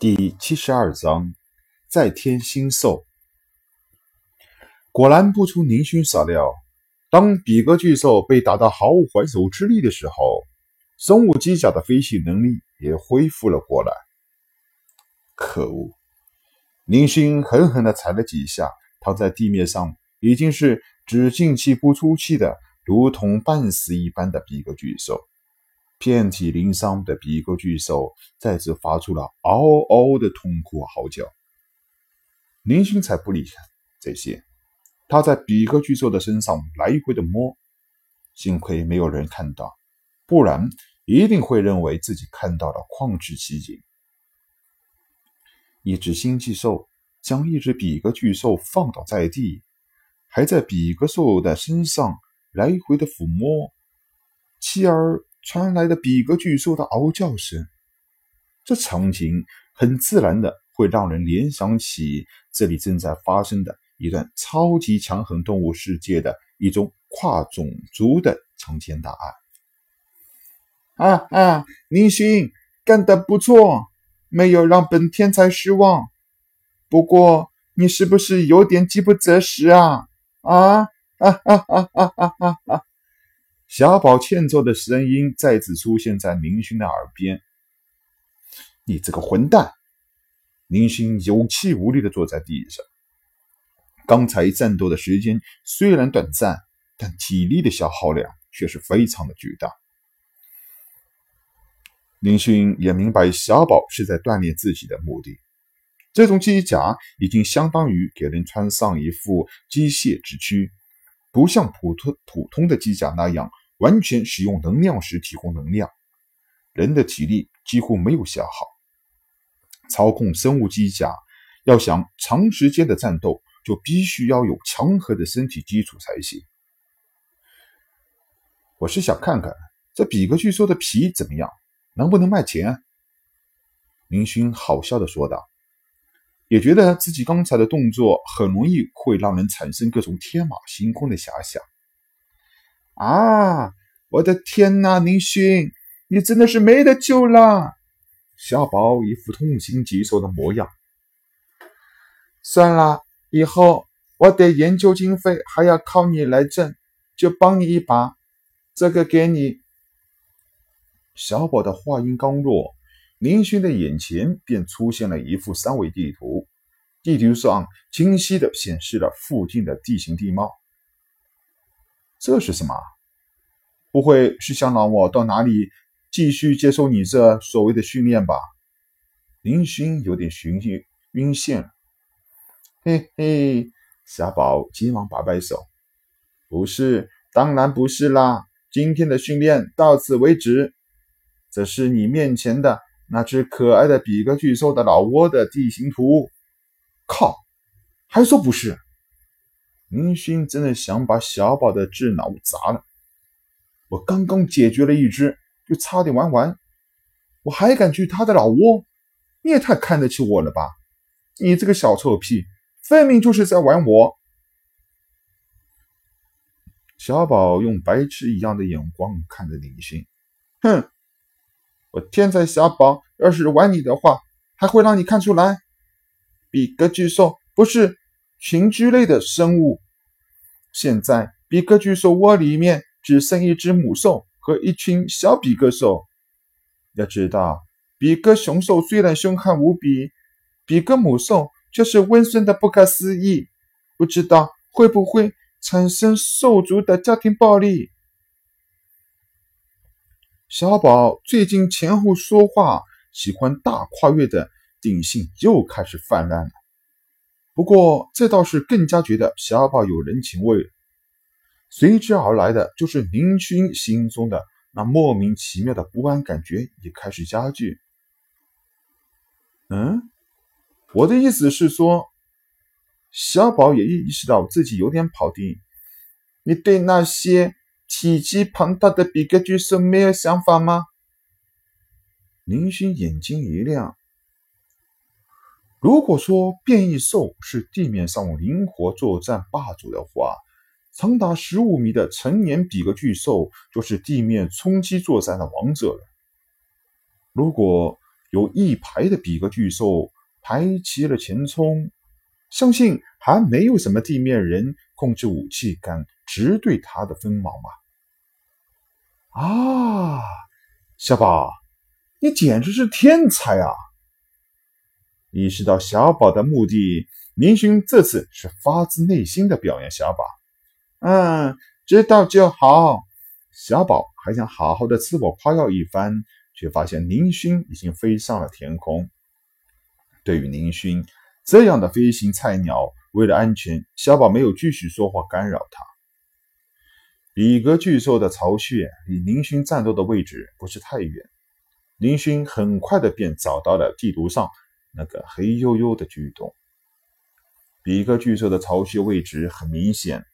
第七十二章，再添新兽。果然不出宁勋所料，当比格巨兽被打到毫无还手之力的时候，生物机甲的飞行能力也恢复了过来。可恶！宁勋狠狠地踩了几下，躺在地面上，已经是只进气不出气的，如同半死一般的比格巨兽。遍体鳞伤的比格巨兽再次发出了嗷嗷的痛苦嚎叫。林星才不理这些，他在比格巨兽的身上来回的摸，幸亏没有人看到，不然一定会认为自己看到了旷世奇景。一只星际兽将一只比格巨兽放倒在地，还在比格兽的身上来回的抚摸，继而。传来的比格巨兽的嗷叫声，这场景很自然的会让人联想起这里正在发生的一段超级强横动物世界的一种跨种族的强奸大案。啊啊，宁勋干得不错，没有让本天才失望。不过你是不是有点饥不择食啊？啊啊啊啊啊啊啊！小宝欠揍的声音再次出现在林勋的耳边：“你这个混蛋！”林勋有气无力地坐在地上。刚才战斗的时间虽然短暂，但体力的消耗量却是非常的巨大。林勋也明白小宝是在锻炼自己的目的。这种机甲已经相当于给人穿上一副机械之躯，不像普通普通的机甲那样。完全使用能量时提供能量，人的体力几乎没有消耗。操控生物机甲要想长时间的战斗，就必须要有强悍的身体基础才行。我是想看看这比格巨兽的皮怎么样，能不能卖钱？林勋好笑的说道，也觉得自己刚才的动作很容易会让人产生各种天马行空的遐想。啊！我的天哪，宁勋，你真的是没得救了！小宝一副痛心疾首的模样。算了，以后我的研究经费还要靠你来挣，就帮你一把。这个给你。小宝的话音刚落，林勋的眼前便出现了一幅三维地图，地图上清晰的显示了附近的地形地貌。这是什么？不会是想让我到哪里继续接受你这所谓的训练吧？林勋有点寻晕晕眩了。嘿嘿，小宝急忙摆摆手：“不是，当然不是啦！今天的训练到此为止。这是你面前的那只可爱的比格巨兽的老窝的地形图。”靠！还说不是？林勋真的想把小宝的智脑砸了。我刚刚解决了一只，就差点玩完，我还敢去他的老窝？你也太看得起我了吧！你这个小臭屁，分明就是在玩我！小宝用白痴一样的眼光看着林星，哼！我天才小宝要是玩你的话，还会让你看出来？比格巨兽不是群居类的生物，现在比格巨兽窝里面。只剩一只母兽和一群小比格兽。要知道，比格雄兽虽然凶悍无比，比格母兽却是温顺的不可思议。不知道会不会产生兽族的家庭暴力？小宝最近前后说话喜欢大跨越的定性又开始泛滥了。不过，这倒是更加觉得小宝有人情味。随之而来的就是林勋心中的那莫名其妙的不安感觉也开始加剧。嗯，我的意思是说，小宝也意识到自己有点跑题。你对那些体积庞大的比格巨兽没有想法吗？林勋眼睛一亮。如果说变异兽是地面上灵活作战霸主的话，长达十五米的成年比格巨兽就是地面冲击作战的王者了。如果有一排的比格巨兽排齐了前冲，相信还没有什么地面人控制武器敢直对他的锋芒吧？啊，小宝，你简直是天才啊！意识到小宝的目的，林勋这次是发自内心的表扬小宝。嗯，知道就好。小宝还想好好的自我夸耀一番，却发现林勋已经飞上了天空。对于林勋这样的飞行菜鸟，为了安全，小宝没有继续说话干扰他。比格巨兽的巢穴离林勋战斗的位置不是太远，林勋很快的便找到了地图上。那个黑黝黝的巨洞，比格巨兽的巢穴位置很明显。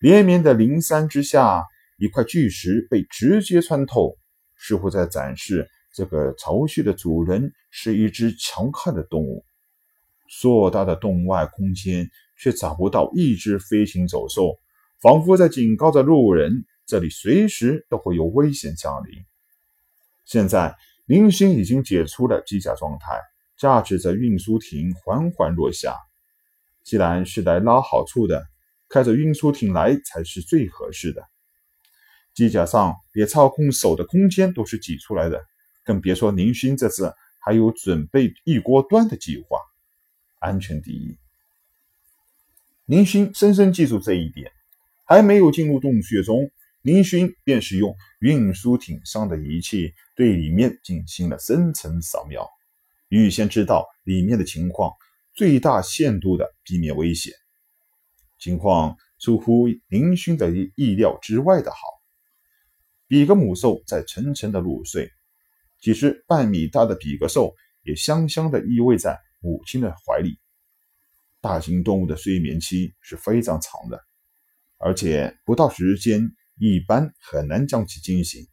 连绵的灵山之下，一块巨石被直接穿透，似乎在展示这个巢穴的主人是一只强悍的动物。硕大的洞外空间却找不到一只飞行走兽，仿佛在警告着路人，这里随时都会有危险降临。现在，林星已经解除了机甲状态。驾驶着运输艇缓缓落下。既然是来捞好处的，开着运输艇来才是最合适的。机甲上连操控手的空间都是挤出来的，更别说林勋这次还有准备一锅端的计划。安全第一，林勋深深记住这一点。还没有进入洞穴中，林勋便是用运输艇上的仪器对里面进行了深层扫描。预先知道里面的情况，最大限度的避免危险。情况出乎林勋的意料之外的好。比格母兽在沉沉的入睡，几只半米大的比格兽也香香的依偎在母亲的怀里。大型动物的睡眠期是非常长的，而且不到时间一般很难将其惊醒。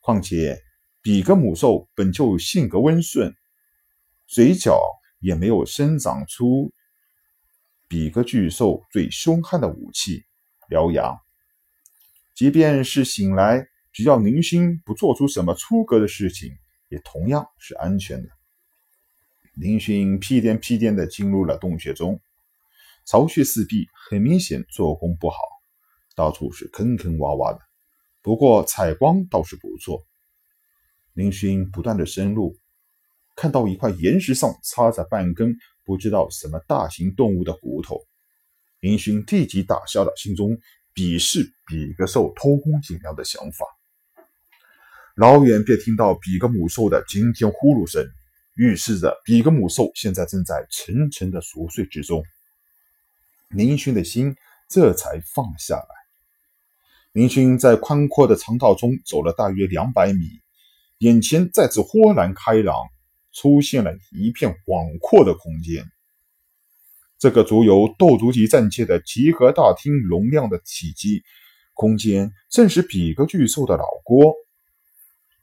况且比格母兽本就性格温顺。嘴角也没有生长出比格巨兽最凶悍的武器——獠牙。即便是醒来，只要宁勋不做出什么出格的事情，也同样是安全的。林勋屁颠屁颠地进入了洞穴中，巢穴四壁很明显做工不好，到处是坑坑洼洼的。不过采光倒是不错。林勋不断地深入。看到一块岩石上插着半根不知道什么大型动物的骨头，林勋立即打消了心中鄙视比格兽偷工减料的想法。老远便听到比格母兽的惊天呼噜声，预示着比格母兽现在正在沉沉的熟睡之中。林勋的心这才放下来。林勋在宽阔的长道中走了大约两百米，眼前再次豁然开朗。出现了一片广阔的空间，这个足有斗族级战舰的集合大厅容量的体积，空间正是比格巨兽的老锅。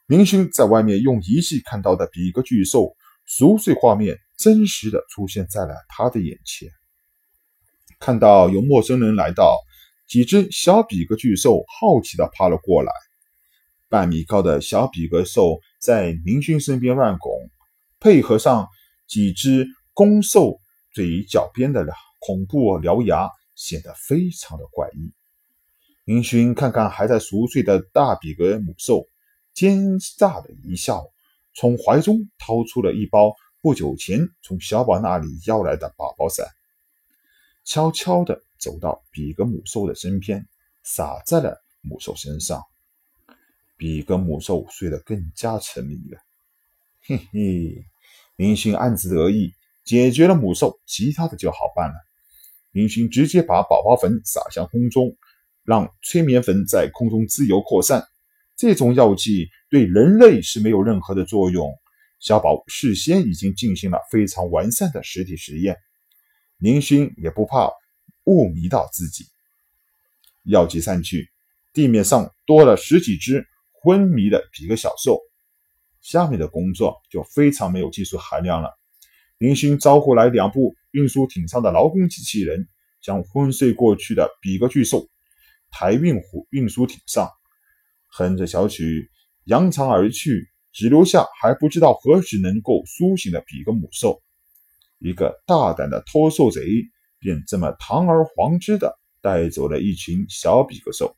明星在外面用仪器看到的比格巨兽熟睡画面，真实的出现在了他的眼前。看到有陌生人来到，几只小比格巨兽好奇的爬了过来。半米高的小比格兽在明勋身边乱拱。配合上几只公兽嘴角边的恐怖獠牙，显得非常的怪异。林勋看看还在熟睡的大比格母兽，奸诈的一笑，从怀中掏出了一包不久前从小宝那里要来的宝宝伞，悄悄地走到比格母兽的身边，洒在了母兽身上。比格母兽睡得更加沉迷了，嘿嘿。林勋暗自得意，解决了母兽，其他的就好办了。林勋直接把宝宝粉撒向空中，让催眠粉在空中自由扩散。这种药剂对人类是没有任何的作用。小宝事先已经进行了非常完善的实体实验，林勋也不怕误迷到自己。药剂散去，地面上多了十几只昏迷的几个小兽。下面的工作就非常没有技术含量了。林勋招呼来两部运输艇上的劳工机器人，将昏睡过去的比格巨兽抬运湖运输艇上，哼着小曲扬长而去，只留下还不知道何时能够苏醒的比格姆兽。一个大胆的偷兽贼便这么堂而皇之的带走了一群小比格兽。